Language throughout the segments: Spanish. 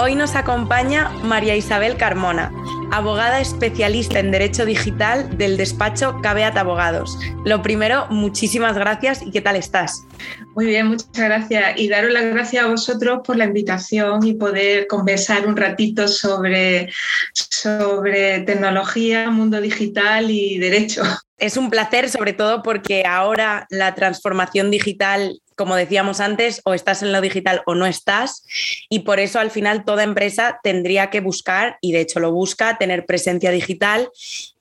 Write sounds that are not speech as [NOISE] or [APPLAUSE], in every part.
Hoy nos acompaña María Isabel Carmona, abogada especialista en Derecho Digital del despacho Cabeat Abogados. Lo primero, muchísimas gracias y ¿qué tal estás? Muy bien, muchas gracias. Y daros las gracias a vosotros por la invitación y poder conversar un ratito sobre, sobre tecnología, mundo digital y derecho. Es un placer, sobre todo porque ahora la transformación digital como decíamos antes, o estás en lo digital o no estás. Y por eso al final toda empresa tendría que buscar, y de hecho lo busca, tener presencia digital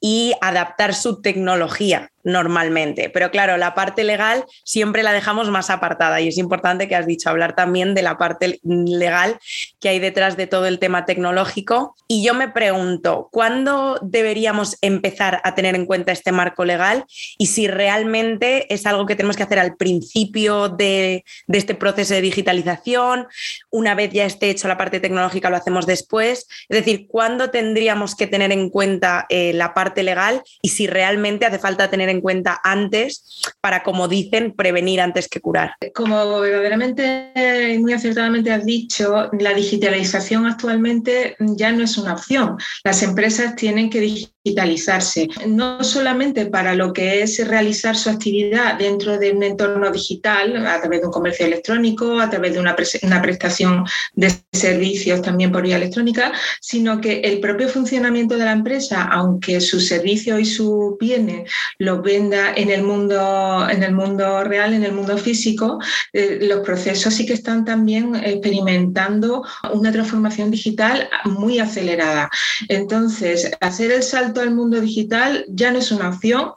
y adaptar su tecnología normalmente. Pero claro, la parte legal siempre la dejamos más apartada y es importante que has dicho hablar también de la parte legal que hay detrás de todo el tema tecnológico. Y yo me pregunto, ¿cuándo deberíamos empezar a tener en cuenta este marco legal y si realmente es algo que tenemos que hacer al principio de, este proceso de digitalización? Una vez ya esté hecho la parte tecnológica, lo hacemos después. Es decir, ¿cuándo tendríamos que tener en cuenta eh, la parte legal y si realmente hace falta tener en cuenta antes para, como dicen, prevenir antes que curar. Como verdaderamente y muy acertadamente has dicho, la digitalización actualmente ya no es una opción. Las empresas tienen que digitalizarse, no solamente para lo que es realizar su actividad dentro de un entorno digital, a través de un comercio electrónico, a través de una, una prestación de servicios también por vía electrónica, sino que el propio funcionamiento de la empresa, aunque sus servicios y sus bienes los venda en el mundo, en el mundo real, en el mundo físico, eh, los procesos sí que están también experimentando una transformación digital muy acelerada. Entonces, hacer el salto al mundo digital ya no es una opción,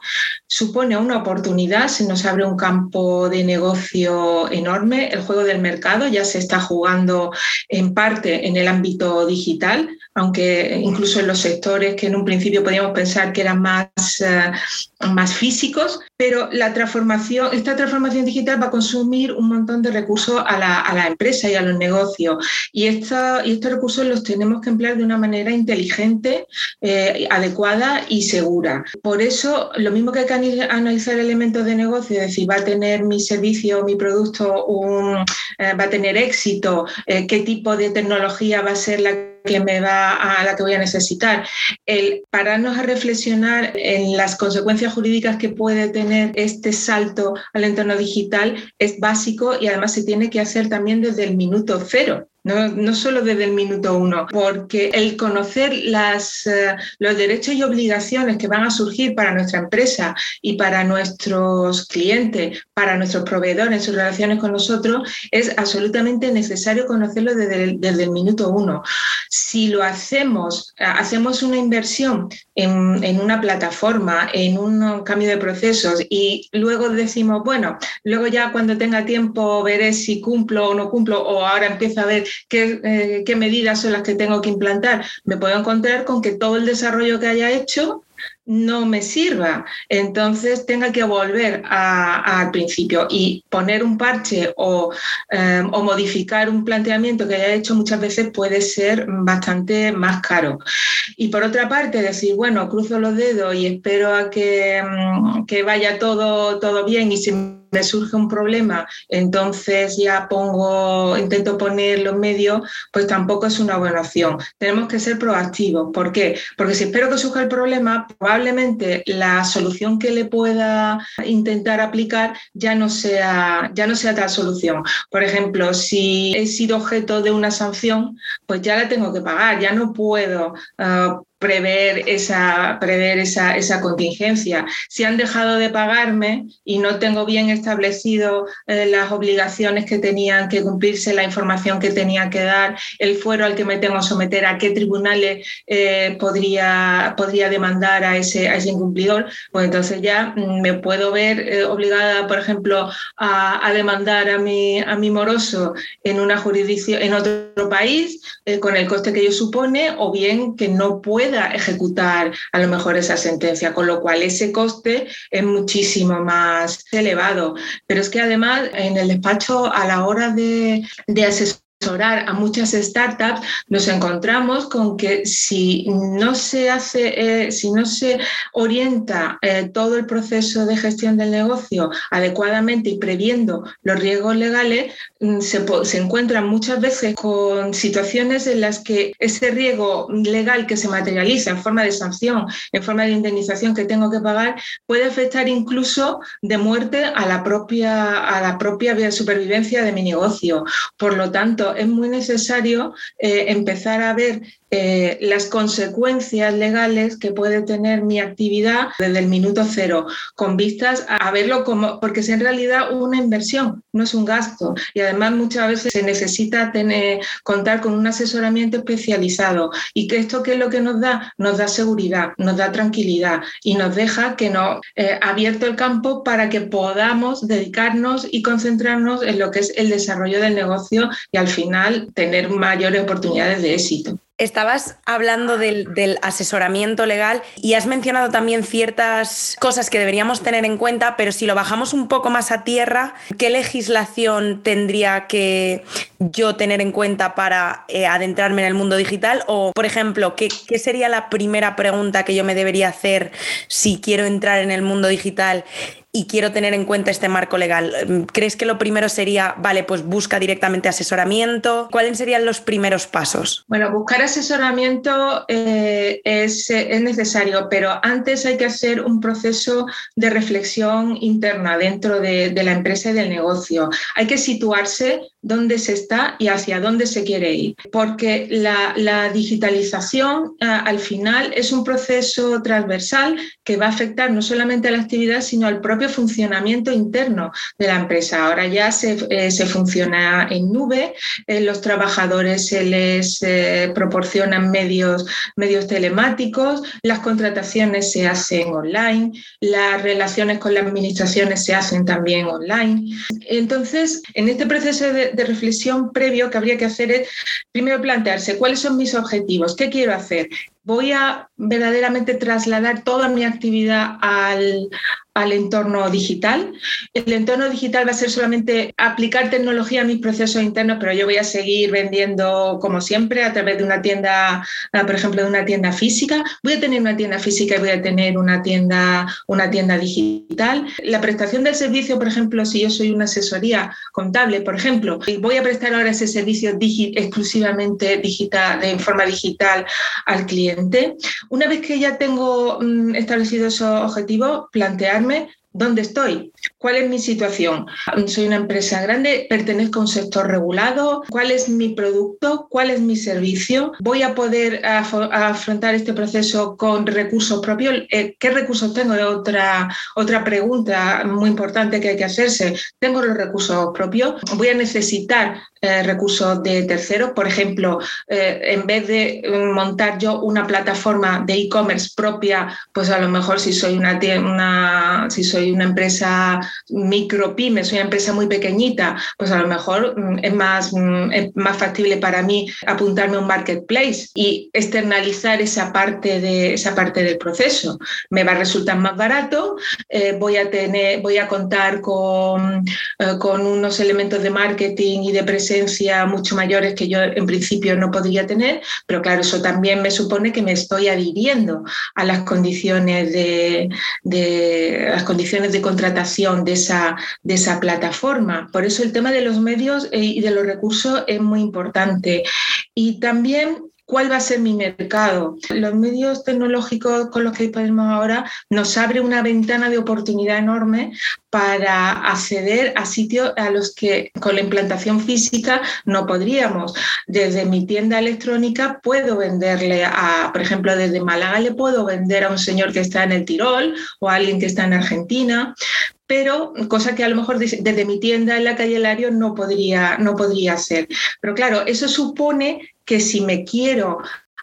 supone una oportunidad, se nos abre un campo de negocio enorme, el juego del mercado ya se está jugando en parte en el ámbito digital, aunque incluso en los sectores que en un principio podíamos pensar que eran más, eh, más físicos, pero la transformación, esta transformación digital va a consumir un montón de recursos a la, a la empresa y a los negocios. Y, esta, y estos recursos los tenemos que emplear de una manera inteligente, eh, adecuada y segura. Por eso, lo mismo que hay que analizar elementos de negocio, es decir, va a tener mi servicio, mi producto, eh, va a tener éxito, qué tipo de tecnología va a ser la que me va a la que voy a necesitar. El pararnos a reflexionar en las consecuencias jurídicas que puede tener este salto al entorno digital es básico y además se tiene que hacer también desde el minuto cero. No, no, solo desde el minuto uno, porque el conocer las, eh, los derechos y obligaciones que van a surgir para nuestra empresa y para nuestros clientes, para nuestros proveedores sus relaciones con nosotros, es absolutamente necesario conocerlo desde el, desde el minuto uno. Si lo hacemos, hacemos una inversión en, en una plataforma, en un cambio de procesos y luego decimos, bueno, luego ya cuando tenga tiempo veré si cumplo o no cumplo o ahora empiezo a ver eh, qué, medidas son las que tengo que implantar, me puedo encontrar con que todo el desarrollo que haya hecho no me sirva. Entonces tenga que volver al principio y poner un parche o, eh, o, modificar un planteamiento que haya hecho muchas veces puede ser bastante más caro. Y por otra parte, decir, bueno, cruzo los dedos y espero a que, mm, que vaya todo, todo bien y si me surge un problema, entonces ya pongo, intento poner los medios, pues tampoco es una buena opción. Tenemos que ser proactivos. ¿Por qué? Porque si espero que surja el problema, probablemente la solución que le pueda intentar aplicar ya no sea, ya no sea tal solución. Por ejemplo, si he sido objeto de una sanción, pues ya la tengo que pagar, ya no puedo uh, prever esa, prever esa, esa, contingencia. Si han dejado de pagarme y no tengo bien establecido eh, las obligaciones que tenían que cumplirse, la información que tenían que dar, el fuero al que me tengo que someter, a qué tribunales eh, podría, podría demandar a ese, a ese incumplidor, pues entonces ya mm, me puedo ver eh, obligada, por ejemplo, a, a, demandar a mi, a mi moroso en una jurisdicción, en otro país, con el coste que ello supone, o bien que no puedo ejecutar a lo mejor esa sentencia, con lo cual ese coste es muchísimo más elevado. Pero es que además en el despacho a la hora de, de asesorar, a muchas startups, nos encontramos con que si no se hace, eh, si no se orienta eh, todo el proceso de gestión del negocio adecuadamente y previendo los riesgos legales, mm, se, se, encuentran muchas veces con situaciones en las que ese riesgo legal que se materializa en forma de sanción, en forma de indemnización que tengo que pagar, puede afectar incluso de muerte a la propia, a la propia supervivencia de mi negocio. Por lo tanto, es muy necesario eh, empezar a ver eh, las consecuencias legales que puede tener mi actividad desde el minuto cero, con vistas a verlo como, porque es en realidad una inversión, no es un gasto. Y además muchas veces se necesita tener, contar con un asesoramiento especializado. ¿Y que esto qué es lo que nos da? Nos da seguridad, nos da tranquilidad y nos deja que nos eh, abierto el campo para que podamos dedicarnos y concentrarnos en lo que es el desarrollo del negocio y al final tener mayores oportunidades de éxito. Estabas hablando del, asesoramiento legal y has mencionado también ciertas cosas que deberíamos tener en cuenta, pero si lo bajamos un poco más a tierra, ¿qué legislación tendría que yo tener en cuenta para eh, adentrarme en el mundo digital? O, por ejemplo, ¿qué, ¿qué sería la primera pregunta que yo me debería hacer si quiero entrar en el mundo digital? Y quiero tener en cuenta este marco legal. Mm, ¿Crees que lo primero sería, vale, pues busca directamente asesoramiento? ¿Cuáles serían los primeros pasos? Bueno, buscar asesoramiento eh, es, es, necesario, pero antes hay que hacer un proceso de reflexión interna dentro de, de la empresa y del negocio. Hay que situarse dónde se está y hacia dónde se quiere ir. Porque la, la digitalización al final es un proceso transversal que va a afectar no solamente a la actividad, sino al propio funcionamiento interno de la empresa. Ahora ya se, eh, funciona en nube, eh, los trabajadores se les eh, proporcionan medios, medios telemáticos, las contrataciones se hacen online, las relaciones con las administraciones se hacen también online. Entonces, en este proceso de, de reflexión previo que habría que hacer es primero plantearse cuáles son mis objetivos, qué quiero hacer, voy a verdaderamente trasladar toda mi actividad al, al entorno digital. El entorno digital va a ser solamente aplicar tecnología a mis procesos internos, pero yo voy a seguir vendiendo como siempre a través de una tienda, ah, por ejemplo, de una tienda física. Voy a tener una tienda física y voy a tener una tienda, una tienda digital. La prestación del servicio, por ejemplo, si yo soy una asesoría contable, por ejemplo, y voy a prestar ahora ese servicio exclusivamente digital, de forma digital al cliente. Una vez que ya tengo mm, establecido esos objetivos, plantear dónde estoy, cuál es mi situación. Soy una empresa grande, pertenezco a un sector regulado, cuál es mi producto, cuál es mi servicio. Voy a poder afrontar este proceso con recursos propios. Eh, ¿Qué recursos tengo? Otra, otra pregunta muy importante que hay que hacerse. ¿Tengo los recursos propios? ¿Voy a necesitar eh, recursos de terceros. Por ejemplo, eh, en vez de montar yo una plataforma de e-commerce propia, pues a lo mejor si soy una, una, si soy una empresa micro pyme, soy una empresa muy pequeñita, pues a lo mejor mm, es más, mm, es más factible para mí apuntarme a un marketplace y externalizar esa parte, de, esa parte del proceso. Me va a resultar más barato, eh, voy, a tener, voy a contar con, con unos elementos de marketing y de presencia mucho mayores que yo en principio no podría tener, pero claro, eso también me supone que me estoy adhiriendo a las condiciones de, las condiciones de contratación de esa, de esa plataforma. Por eso el tema de los medios eh, y de los recursos es muy importante. Y también cuál va a ser mi mercado. Los medios tecnológicos con los que disponemos ahora nos abre una ventana de oportunidad enorme para acceder a sitios a los que con la implantación física no podríamos. Desde mi tienda electrónica puedo venderle a, por ejemplo, desde Málaga le puedo vender a un señor que está en el Tirol o a alguien que está en Argentina, pero cosa que a lo mejor desde mi tienda en la calle Lario no podría, no podría ser. Pero claro, eso supone que si me quiero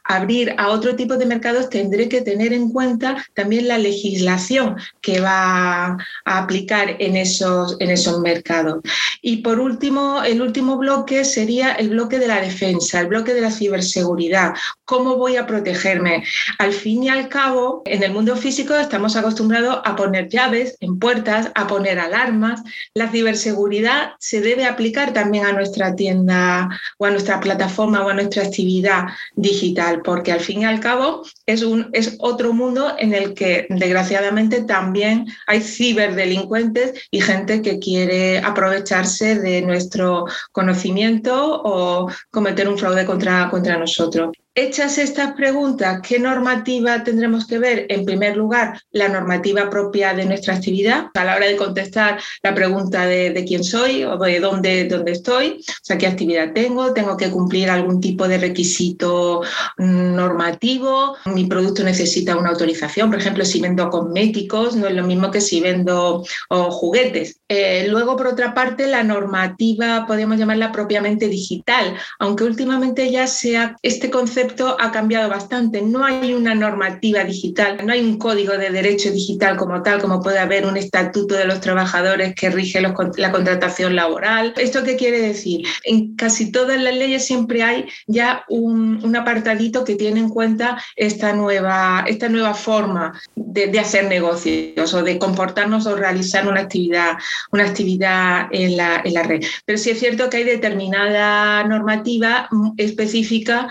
abrir a otro tipo de mercados, tendré que tener en cuenta también la legislación que va a aplicar en esos, en esos mercados. Y por último, el último bloque sería el bloque de la defensa, el bloque de la ciberseguridad. ¿Cómo voy a protegerme? Al fin y al cabo, en el mundo físico estamos acostumbrados a poner llaves en puertas, a poner alarmas. La ciberseguridad se debe aplicar también a nuestra tienda o a nuestra plataforma o a nuestra actividad digital porque al fin y al cabo es, un, es otro mundo en el que desgraciadamente también hay ciberdelincuentes y gente que quiere aprovecharse de nuestro conocimiento o cometer un fraude contra, contra nosotros. Hechas estas preguntas, ¿qué normativa tendremos que ver? En primer lugar, la normativa propia de nuestra actividad, a la hora de contestar la pregunta de, quién soy o de dónde, dónde estoy, o sea, qué actividad tengo, tengo que cumplir algún tipo de requisito mm, normativo, mi producto necesita una autorización, por ejemplo, si vendo cosméticos, no es lo mismo que si vendo juguetes. Eh, luego, por otra parte, la normativa, podemos llamarla propiamente digital, aunque últimamente ya sea este concepto ha cambiado bastante. No hay una normativa digital, no hay un código de derecho digital como tal, como puede haber un estatuto de los trabajadores que rige la contratación laboral. ¿Esto qué quiere decir? En casi todas las leyes siempre hay ya un, apartadito que tiene en cuenta esta nueva, esta nueva forma de, hacer negocios o de comportarnos o realizar una actividad, una actividad en la, en la red. Pero sí es cierto que hay determinada normativa específica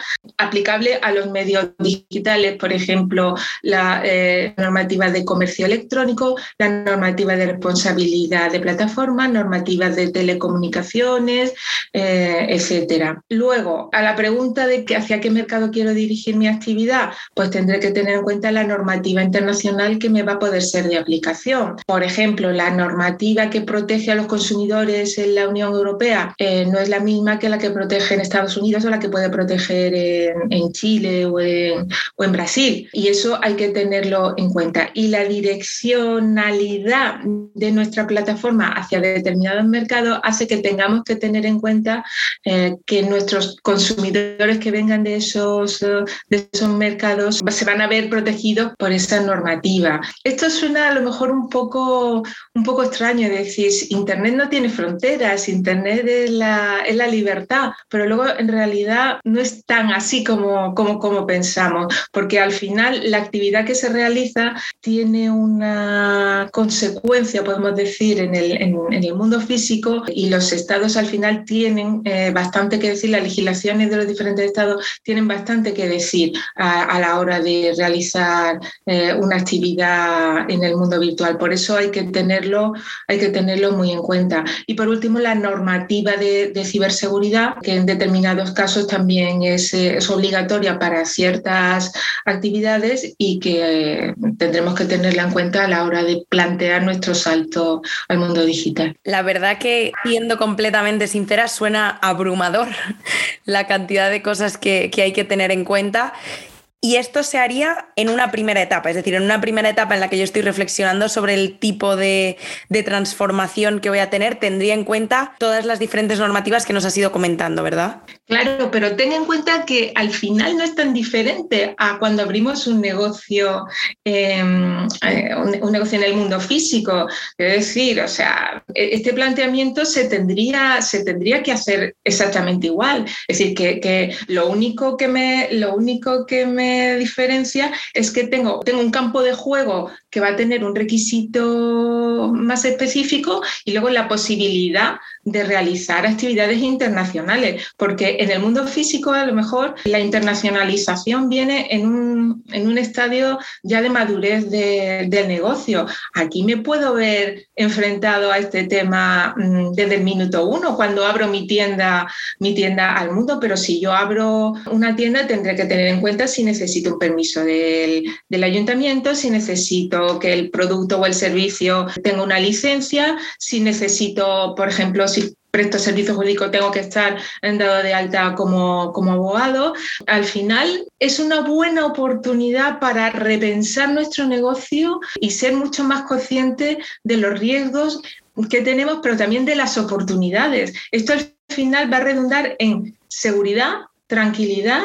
aplicada a los medios digitales, por ejemplo, la eh, normativa de comercio electrónico, la normativa de responsabilidad de plataforma, normativas de telecomunicaciones, eh, etcétera. Luego, a la pregunta de hacia qué mercado quiero dirigir mi actividad, pues tendré que tener en cuenta la normativa internacional que me va a poder ser de aplicación. Por ejemplo, la normativa que protege a los consumidores en la Unión Europea eh, no es la misma que la que protege en Estados Unidos o la que puede proteger en, en Chile o en, o en, Brasil. Y eso hay que tenerlo en cuenta. Y la direccionalidad de nuestra plataforma hacia determinados mercados hace que tengamos que tener en cuenta eh, que nuestros consumidores que vengan de esos, de esos mercados se van a ver protegidos por esa normativa. Esto suena a lo mejor un poco, un poco extraño, decir, Internet no tiene fronteras, Internet es la, es la libertad, pero luego en realidad no es tan así como como, como, pensamos, porque al final la actividad que se realiza tiene una consecuencia, podemos decir, en el, en, el mundo físico y los estados al final tienen eh, bastante que decir, las legislaciones de los diferentes estados tienen bastante que decir a, la hora de realizar eh, una actividad en el mundo virtual. Por eso hay que tenerlo, hay que tenerlo muy en cuenta. Y por último, la normativa de, de ciberseguridad, que en determinados casos también es, eh, es obligatoria para ciertas actividades y que eh, tendremos que tenerla en cuenta a la hora de plantear nuestro salto al mundo digital. La verdad que, siendo completamente sincera, suena abrumador [LAUGHS] la cantidad de cosas que, que hay que tener en cuenta y esto se haría en una primera etapa, es decir, en una primera etapa en la que yo estoy reflexionando sobre el tipo de, transformación que voy a tener, tendría en cuenta todas las diferentes normativas que nos has ido comentando, ¿verdad? Claro, pero ten en cuenta que al final no es tan diferente a cuando abrimos un negocio, em, eh, un, negocio en el mundo físico. Es decir, o sea, e, este planteamiento se tendría, se tendría que hacer exactamente igual. Es decir, que, que lo único que me, lo único que me diferencia es que tengo, tengo un campo de juego que va a tener un requisito más específico y luego la posibilidad de realizar actividades internacionales, porque en el mundo físico a lo mejor la internacionalización viene en un, en un estadio ya de madurez del negocio. Aquí me puedo ver enfrentado a este tema mm, desde el minuto uno, cuando abro mi tienda, mi tienda al mundo, pero si yo abro una tienda tendré que tener en cuenta si necesito un permiso del, del ayuntamiento, si necesito que el producto o el servicio tenga una licencia, si necesito, por ejemplo, si presto servicio jurídico tengo que estar dado de alta como, como abogado. Al final es una buena oportunidad para repensar nuestro negocio y ser mucho más consciente de los riesgos que tenemos, pero también de las oportunidades. Esto al final va a redundar en seguridad, tranquilidad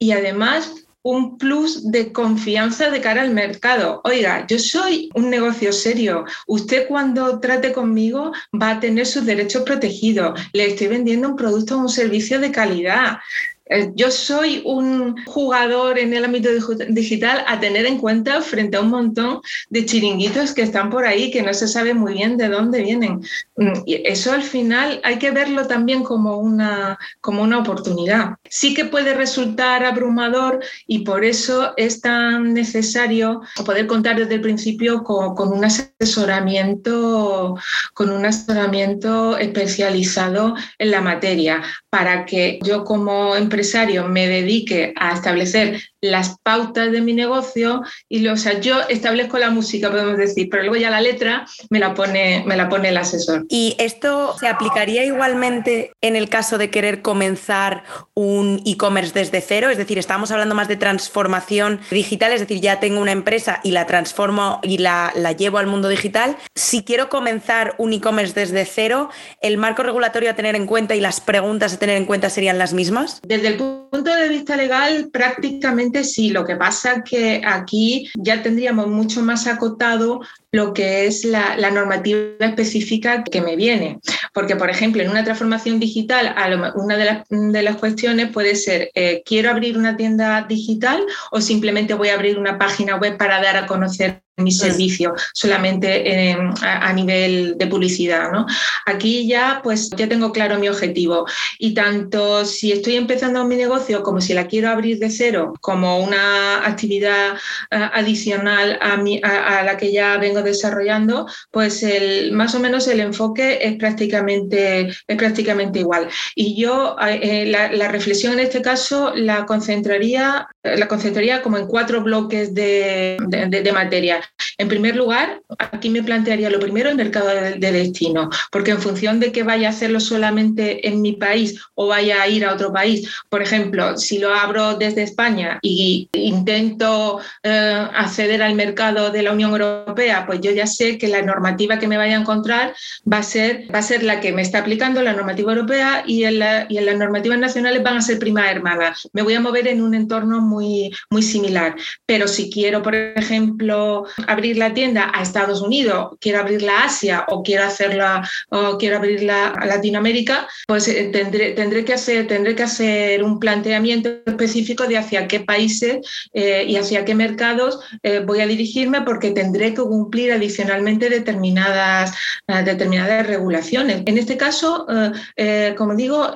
y además un plus de confianza de cara al mercado. Oiga, yo soy un negocio serio. Usted cuando trate conmigo va a tener sus derechos protegidos. Le estoy vendiendo un producto o un servicio de calidad. Eh, yo soy un jugador en el ámbito digital a tener en cuenta frente a un montón de chiringuitos que están por ahí que no se sabe muy bien de dónde vienen. Mm, y eso al final hay que verlo también como una, como una oportunidad. Sí que puede resultar abrumador y por eso es tan necesario poder contar desde el principio con, con un asesoramiento, con un asesoramiento especializado en la materia para que yo como empresario me dedique a establecer las pautas de mi negocio y lo, o sea, yo establezco la música, podemos decir, pero luego ya la letra me la pone, me la pone el asesor. ¿Y esto se aplicaría igualmente en el caso de querer comenzar un e-commerce desde cero? Es decir, estamos hablando más de transformación digital, es decir, ya tengo una empresa y la transformo y la, la llevo al mundo digital. Si quiero comenzar un e-commerce desde cero, ¿el marco regulatorio a tener en cuenta y las preguntas a tener en cuenta serían las mismas? Desde el punto de vista legal, prácticamente sí, lo que pasa que aquí ya tendríamos mucho más acotado lo que es la, normativa específica que me viene. Porque, por ejemplo, en una transformación digital, una de las, cuestiones puede ser, eh, ¿quiero abrir una tienda digital o simplemente voy a abrir una página web para dar a conocer mi servicio solamente a, nivel de publicidad. ¿no? Aquí ya pues ya tengo claro mi objetivo y tanto si estoy empezando mi negocio como si la quiero abrir de cero como una actividad eh, adicional a, mi, a, la que ya vengo desarrollando, pues el, más o menos el enfoque es prácticamente, es prácticamente igual. Y yo eh, la, reflexión en este caso la concentraría, la concentraría como en cuatro bloques de, de materia. En primer lugar, aquí me plantearía lo primero el mercado de, destino, porque en función de que vaya a hacerlo solamente en mi país o vaya a ir a otro país, por ejemplo, si lo abro desde España y intento eh, acceder al mercado de la Unión Europea, pues yo ya sé que la normativa que me vaya a encontrar va a ser, va a ser la que me está aplicando la normativa europea y en, y en las normativas nacionales van a ser prima hermana. Me voy a mover en un entorno muy, muy similar. Pero si quiero, por ejemplo, abrir la tienda a Estados Unidos, quiero abrirla a Asia o quiero hacerla o quiero abrirla a Latinoamérica, pues eh, tendré, tendré, que hacer, tendré que hacer un planteamiento específico de hacia qué países eh, y hacia qué mercados eh, voy a dirigirme porque tendré que cumplir adicionalmente determinadas, determinadas regulaciones. En este caso, como digo,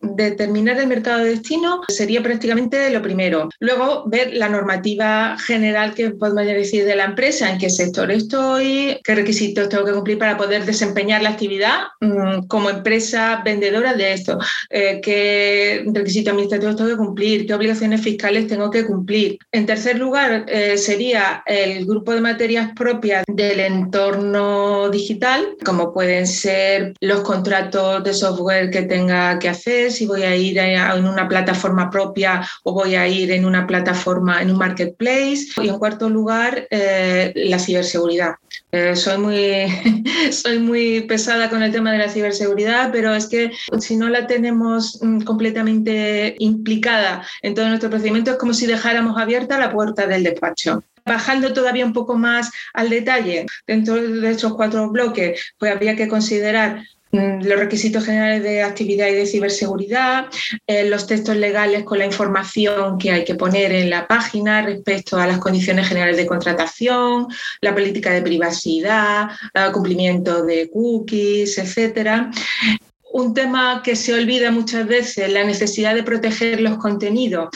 determinar el mercado de destino sería prácticamente lo primero. Luego, ver la normativa general que podemos decir de la empresa en qué sector estoy, qué requisitos tengo que cumplir para poder desempeñar la actividad mm, como empresa vendedora de esto, eh, qué requisitos administrativos tengo que cumplir, qué obligaciones fiscales tengo que cumplir. En tercer lugar, eh, sería el grupo de materias propias del entorno digital, como pueden ser los contratos de software que tenga que hacer, si voy a ir en una plataforma propia o voy a ir en una plataforma, en un marketplace. Y en cuarto lugar, eh, la ciberseguridad. Eh, soy, muy, [LAUGHS] soy muy pesada con el tema de la ciberseguridad, pero es que si no la tenemos mm, completamente implicada en todo nuestro procedimiento, es como si dejáramos abierta la puerta del despacho. Bajando todavía un poco más al detalle, dentro de estos cuatro bloques, pues habría que considerar los requisitos generales de actividad y de ciberseguridad, eh, los textos legales con la información que hay que poner en la página respecto a las condiciones generales de contratación, la política de privacidad, el cumplimiento de cookies, etcétera. Un tema que se olvida muchas veces, la necesidad de proteger los contenidos,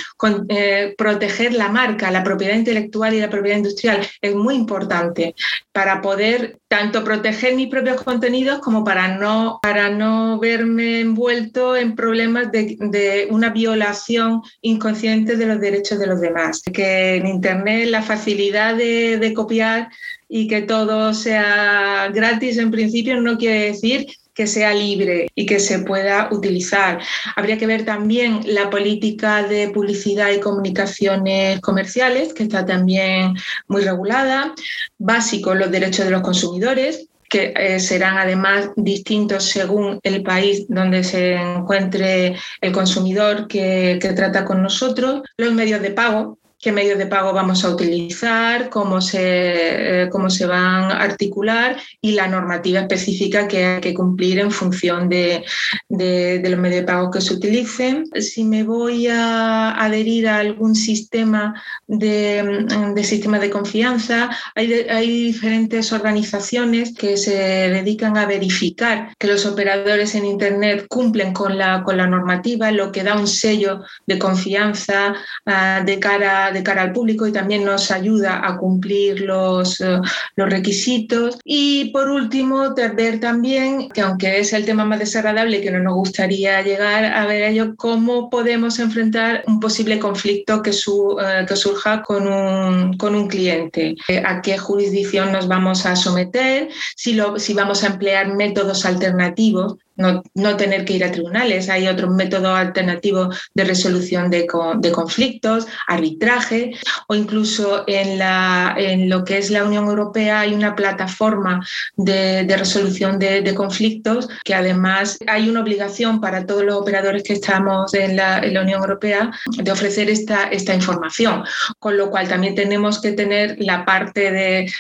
eh, proteger la marca, la propiedad intelectual y la propiedad industrial, es muy importante para poder tanto proteger mis propios contenidos como para no, para no verme envuelto en problemas de, una violación inconsciente de los derechos de los demás. Que en Internet la facilidad de, de copiar y que todo sea gratis en principio no quiere decir que sea libre y que se pueda utilizar. Habría que ver también la política de publicidad y comunicaciones comerciales, que está también muy regulada. Básico, los derechos de los consumidores, que eh, serán además distintos según el país donde se encuentre el consumidor que, que trata con nosotros. Los medios de pago, qué medios de pago vamos a utilizar, cómo se, eh, cómo se van a articular y la normativa específica que hay que cumplir en función de, los medios de pago que se utilicen. Si me voy a adherir a algún sistema de, de sistema de confianza, hay, hay diferentes organizaciones que se dedican a verificar que los operadores en Internet cumplen con la, con la normativa, lo que da un sello de confianza uh, de cara de cara al público y también nos ayuda a cumplir los, eh, los requisitos. Y por último, ver también, que aunque es el tema más desagradable que no nos gustaría llegar a ver ello, cómo podemos enfrentar un posible conflicto que, su, eh, que surja con un, con un cliente. Eh, ¿A qué jurisdicción nos vamos a someter? Si, lo, si vamos a emplear métodos alternativos no, tener que ir a tribunales. Hay otro método alternativo de resolución de, conflictos, arbitraje, o incluso en, la, en, lo que es la Unión Europea hay una plataforma de, resolución de, conflictos que además hay una obligación para todos los operadores que estamos en la, Unión Europea de ofrecer esta, esta información, con lo cual también tenemos que tener la parte de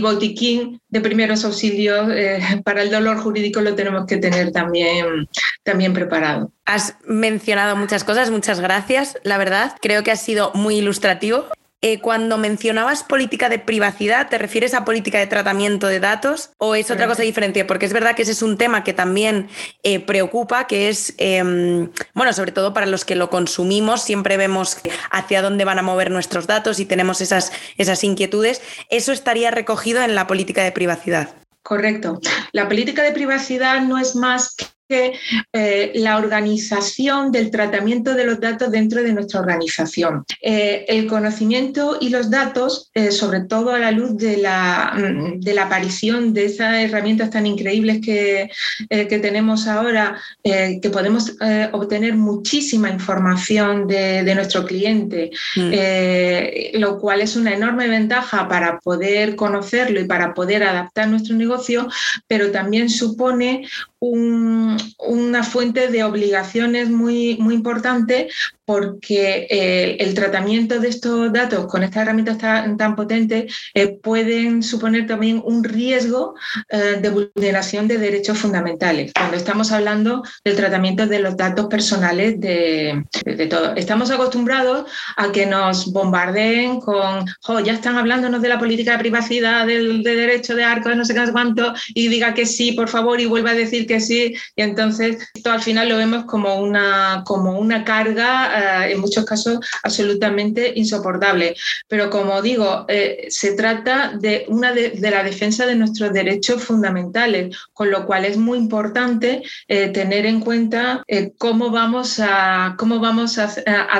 botiquín de primeros auxilios eh, para el dolor jurídico lo tenemos que tener también también, también preparado. Has mencionado muchas cosas, muchas gracias, la verdad. Creo que ha sido muy ilustrativo. Eh, cuando mencionabas política de privacidad, ¿te refieres a política de tratamiento de datos o es otra cosa diferente? Porque es verdad que ese es un tema que también eh, preocupa, que es, em, bueno, sobre todo para los que lo consumimos, siempre vemos hacia dónde van a mover nuestros datos y tenemos esas, esas inquietudes. ¿Eso estaría recogido en la política de privacidad? Correcto. La política de privacidad no es más que eh, la organización del tratamiento de los datos dentro de nuestra organización. Eh, el conocimiento y los datos, eh, sobre todo a la luz de la, mm, de la aparición de esas herramientas tan increíbles que, que tenemos ahora, que podemos obtener muchísima información de, de nuestro cliente, mm. lo cual es una enorme ventaja para poder conocerlo y para poder adaptar nuestro negocio, pero también supone una fuente de obligaciones muy, muy importante porque eh, el tratamiento de estos datos con estas herramientas tan, potentes eh, pueden suponer también un riesgo eh, de vulneración de derechos fundamentales. Cuando estamos hablando del tratamiento de los datos personales de, de, todo. Estamos acostumbrados a que nos bombardeen con, ya están hablándonos de la política de privacidad, del de derecho de arco, no sé qué, cuánto, y diga que sí, por favor, y vuelva a decir que sí. Y entonces esto al final lo vemos como una, como una carga eh, en muchos casos absolutamente insoportable. Pero como digo, eh, se trata de, una de, la defensa de nuestros derechos fundamentales, con lo cual es muy importante eh, tener en cuenta cómo vamos, a, cómo vamos a,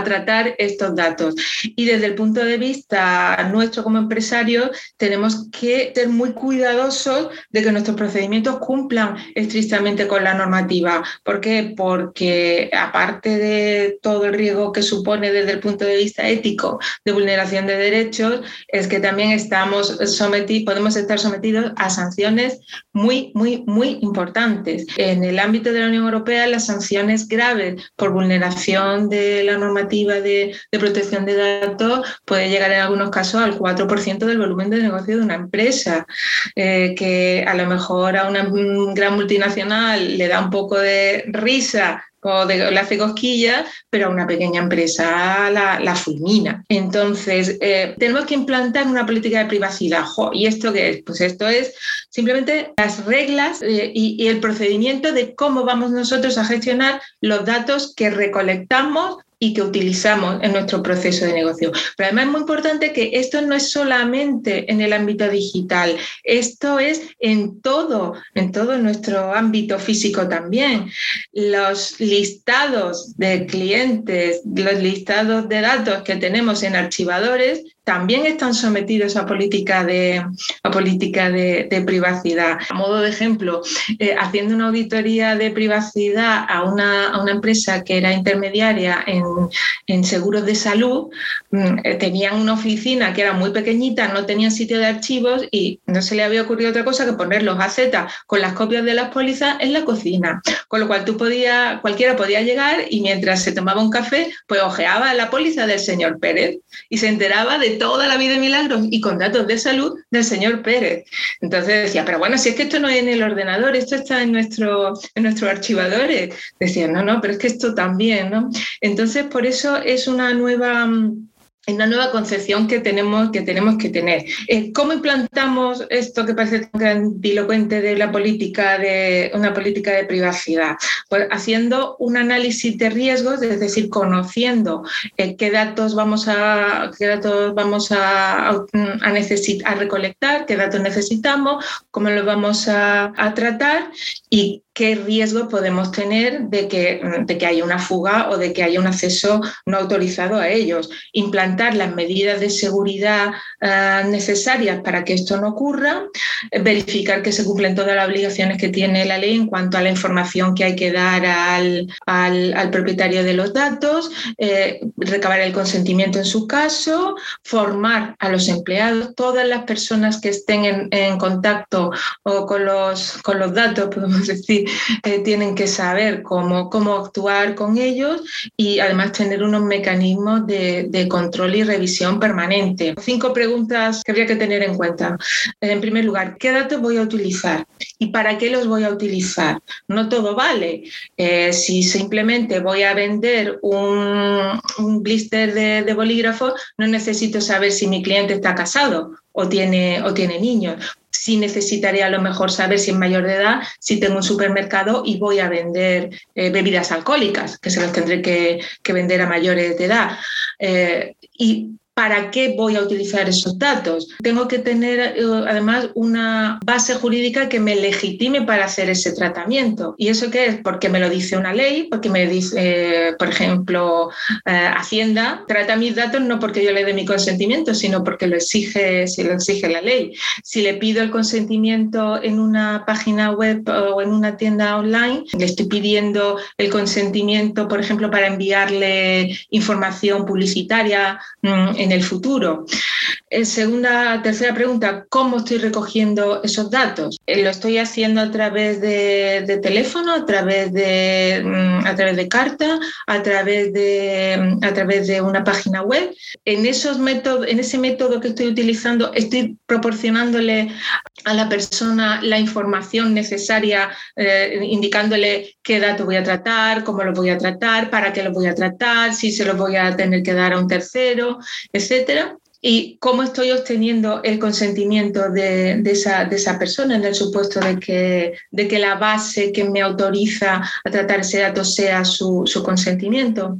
tratar estos datos. Y desde el punto de vista nuestro como empresario, tenemos que ser muy cuidadosos de que nuestros procedimientos cumplan estrictamente con la normativa. ¿Por qué? Porque aparte de todo el riesgo que supone desde el punto de vista ético de vulneración de derechos es que también estamos sometidos, podemos estar sometidos a sanciones muy, muy, muy importantes. En el ámbito de la Unión Europea, las sanciones graves por vulneración de la normativa de, de protección de datos puede llegar en algunos casos al 4% del volumen de negocio de una empresa, eh, que a lo mejor a una gran multinacional le da un poco de risa o le hace cosquilla, pero a una pequeña empresa la, fulmina. Entonces, eh, tenemos que implantar una política de privacidad. ¿Y esto qué es? Pues esto es simplemente las reglas eh, y el procedimiento de cómo vamos nosotros a gestionar los datos que recolectamos y que utilizamos en nuestro proceso de negocio. Pero además es muy importante que esto no es solamente en el ámbito digital, esto es en todo, en todo nuestro ámbito físico también. Los listados de clientes, los listados de datos que tenemos en archivadores también están sometidos a política de, política de, privacidad. A modo de ejemplo, eh, haciendo una auditoría de privacidad a una, empresa que era intermediaria en, seguros de salud, mm, eh, tenían una oficina que era muy pequeñita, no tenían sitio de archivos y no se le había ocurrido otra cosa que poner los AZ con las copias de las pólizas en la cocina. Con lo cual tú podía, cualquiera podía llegar y mientras se tomaba un café, pues ojeaba la póliza del señor Pérez y se enteraba de toda la vida de milagros y con datos de salud del señor Pérez. Entonces decía, pero bueno, si es que esto no es en el ordenador, esto está en, nuestro, en nuestros archivadores. Decía, no, no, pero es que esto también, ¿no? Entonces, por eso es una nueva mm, una nueva concepción que tenemos que, tenemos que tener. Eh, ¿Cómo implantamos esto que parece tan grandilocuente de la política de una política de privacidad? Pues haciendo un análisis de riesgos, es decir, conociendo eh, qué datos vamos a qué datos vamos a, a, necesitar, a recolectar, qué datos necesitamos, cómo los vamos a, a tratar y qué riesgo podemos tener de que, de que haya una fuga o de que haya un acceso no autorizado a ellos. Implantar las medidas de seguridad eh, necesarias para que esto no ocurra, verificar que se cumplen todas las obligaciones que tiene la ley en cuanto a la información que hay que dar al, al, propietario de los datos, eh, recabar el consentimiento en su caso, formar a los empleados, todas las personas que estén en, en contacto o con los, con los datos, [LAUGHS] podemos decir, eh, tienen que saber cómo, cómo actuar con ellos y además tener unos mecanismos de, control y revisión permanente. Cinco preguntas que habría que tener en cuenta. En primer lugar, ¿qué datos voy a utilizar? ¿Y para qué los voy a utilizar? No todo vale. Eh, si simplemente voy a vender un, un blister de, de bolígrafo, no necesito saber si mi cliente está casado o tiene, o tiene niños sí necesitaría a lo mejor saber si es mayor de edad, si tengo un supermercado y voy a vender eh, bebidas alcohólicas, que se las tendré que, vender a mayores de edad. Eh, y ¿Para qué voy a utilizar esos datos? Tengo que tener eh, además una base jurídica que me legitime para hacer ese tratamiento. ¿Y eso qué es? Porque me lo dice una ley, porque me dice, por ejemplo, eh, Hacienda trata mis datos no porque yo le dé mi consentimiento, sino porque lo exige, si lo exige la ley. Si le pido el consentimiento en una página web o en una tienda online, le estoy pidiendo el consentimiento, por ejemplo, para enviarle información publicitaria mm, en el futuro. En segunda, tercera pregunta, ¿cómo estoy recogiendo esos datos? Eh, ¿Lo estoy haciendo a través de, teléfono, a través de, mm, a través de carta, a través de, mm, a través de una página web? En, esos métodos, en ese método que estoy utilizando, estoy proporcionándole a la persona la información necesaria, eh, indicándole qué datos voy a tratar, cómo los voy a tratar, para qué los voy a tratar, si se los voy a tener que dar a un tercero, etcétera y cómo estoy obteniendo el consentimiento de, esa, de, esa, persona en el supuesto de que, de que la base que me autoriza a tratar ese dato sea su, su, consentimiento.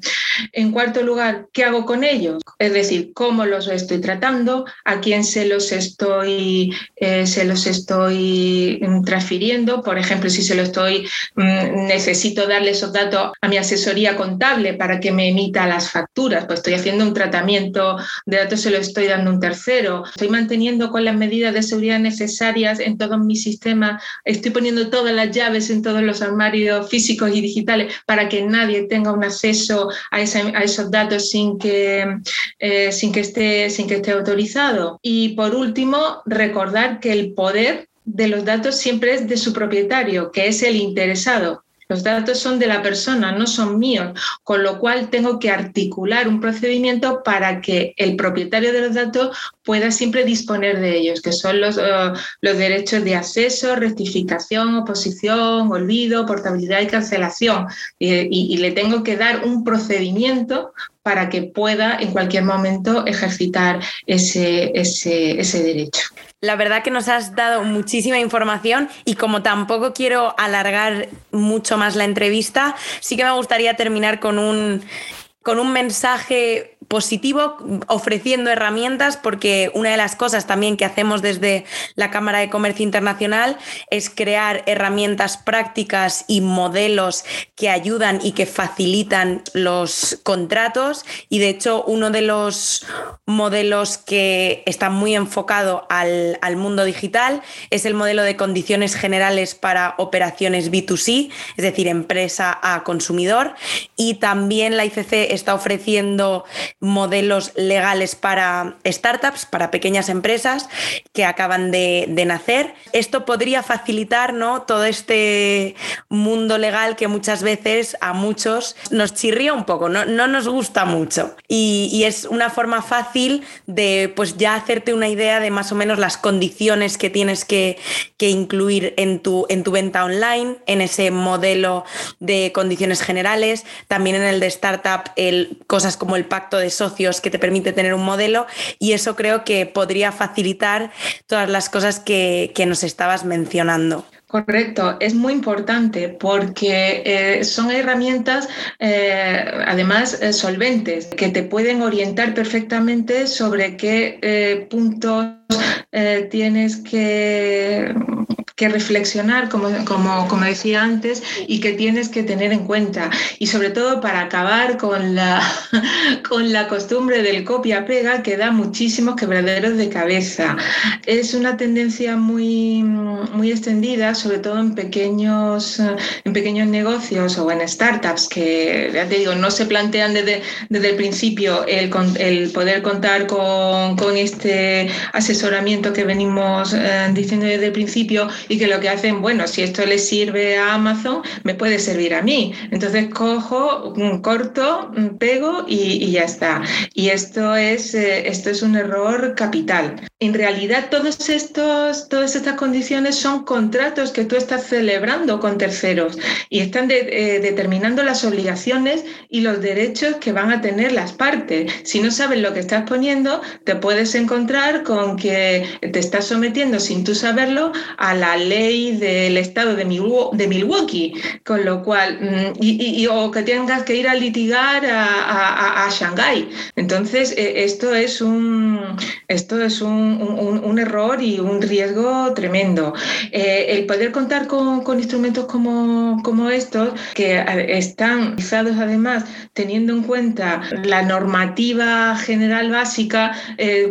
En cuarto lugar, ¿qué hago con ellos? Es decir, cómo los estoy tratando, a quién se los estoy, eh, se los estoy mm, transfiriendo. Por ejemplo, si se lo estoy, mm, necesito darle esos datos a mi asesoría contable para que me emita las facturas, pues estoy haciendo un tratamiento de datos, se los estoy dando un tercero, estoy manteniendo con las medidas de seguridad necesarias en todos mis sistemas, estoy poniendo todas las llaves en todos los armarios físicos y digitales para que nadie tenga un acceso a, esos datos sin que, eh, sin, que esté, sin que esté autorizado. Y por último, recordar que el poder de los datos siempre es de su propietario, que es el interesado Los datos son de la persona, no son míos, con lo cual tengo que articular un procedimiento para que el propietario de los datos pueda siempre disponer de ellos, que son los, eh, los derechos de acceso, rectificación, oposición, olvido, portabilidad y cancelación. y le tengo que dar un procedimiento para que pueda en cualquier momento ejercitar ese, ese, derecho. La verdad que nos has dado muchísima información y como tampoco quiero alargar mucho más la entrevista, sí que me gustaría terminar con un, con un mensaje positivo ofreciendo herramientas porque una de las cosas también que hacemos desde la Cámara de Comercio Internacional es crear herramientas prácticas y modelos que ayudan y que facilitan los contratos. Y de hecho uno de los modelos que está muy enfocado al, al mundo digital es el modelo de condiciones generales para operaciones B2C, es decir, empresa a consumidor. Y también la ICC está ofreciendo modelos legales para startups, para pequeñas empresas que acaban de, nacer. Esto podría facilitar ¿no? todo este mundo legal que muchas veces a muchos nos chirría un poco, no, no nos gusta mucho. Y, es una forma fácil de pues ya hacerte una idea de más o menos las condiciones que tienes que, incluir en tu, en tu venta online, en ese modelo de condiciones generales, también en el de startup, el, cosas como el pacto de socios que te permite tener un modelo y eso creo que podría facilitar todas las cosas que, nos estabas mencionando. Correcto, es muy importante porque eh, son herramientas eh, además eh, solventes que te pueden orientar perfectamente sobre qué puntos tienes que que reflexionar, como, como, como, decía antes, y que tienes que tener en cuenta. Y sobre todo para acabar con la, [LAUGHS] con la costumbre del copia-pega que da muchísimos quebraderos de cabeza. Es una tendencia muy, muy extendida, sobre todo en pequeños, en pequeños negocios o en startups, que ya te digo, no se plantean desde, desde el principio el, poder contar con, con, este asesoramiento que venimos eh, diciendo desde el principio y que lo que hacen, bueno, si esto le sirve a Amazon, me puede servir a mí. Entonces cojo, mm, corto, mm, pego y, ya está. Y esto es, eh, esto es un error capital. En realidad, todos estos, todas estas condiciones son contratos que tú estás celebrando con terceros y están eh, determinando las obligaciones y los derechos que van a tener las partes. Si no sabes lo que estás poniendo, te puedes encontrar con que te estás sometiendo sin tú saberlo a la ley del estado de Milwaukee, con lo cual, mm, y, o que tengas que ir a litigar a, a, Shanghái. Entonces, eh, esto es un, esto es un, error y un riesgo tremendo. Eh, el poder contar con, instrumentos como, como estos, que eh, están realizados además teniendo en cuenta la normativa general básica,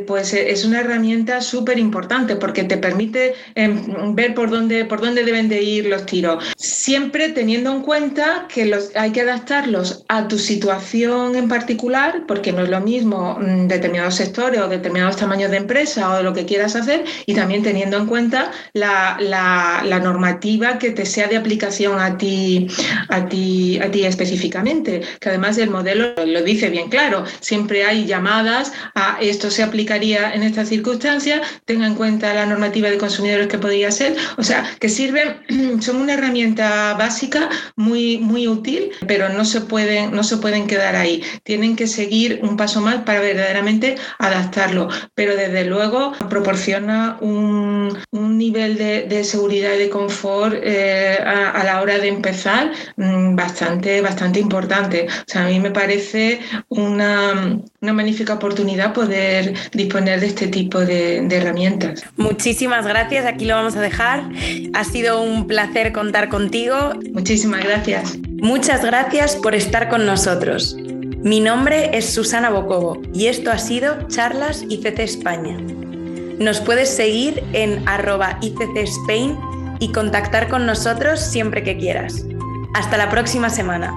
pues es una herramienta súper importante porque te permite em, ver por dónde, por dónde deben de ir los tiros. Siempre teniendo en cuenta que los, hay que adaptarlos a tu situación en particular, porque no es lo mismo mm, determinados sectores o determinados tamaños de empresa o lo que quieras hacer, y también teniendo en cuenta la, la, normativa que te sea de aplicación a ti, a ti, a ti específicamente, que además el modelo lo dice bien claro, siempre hay llamadas a esto se aplicaría en estas circunstancias, tenga en cuenta la normativa de consumidores que podría ser, o sea, que sirven, [CLEARS THROAT] son una herramienta básica muy, muy útil, pero no se, pueden, no se pueden quedar ahí. Tienen que seguir un paso más para verdaderamente adaptarlo, pero desde luego proporciona un, nivel de, seguridad y de confort eh, a, la hora de empezar mm, bastante, bastante importante. O sea, a mí me parece una, magnífica oportunidad poder disponer de este tipo de herramientas. Muchísimas gracias, aquí lo vamos a dejar. Ha sido un placer contar contigo. Muchísimas gracias. Muchas gracias por estar con nosotros. Mi nombre es Susana Bocobo y esto ha sido Charlas ICC España. Nos puedes seguir en arroba ICC Spain y contactar con nosotros siempre que quieras. Hasta la próxima semana.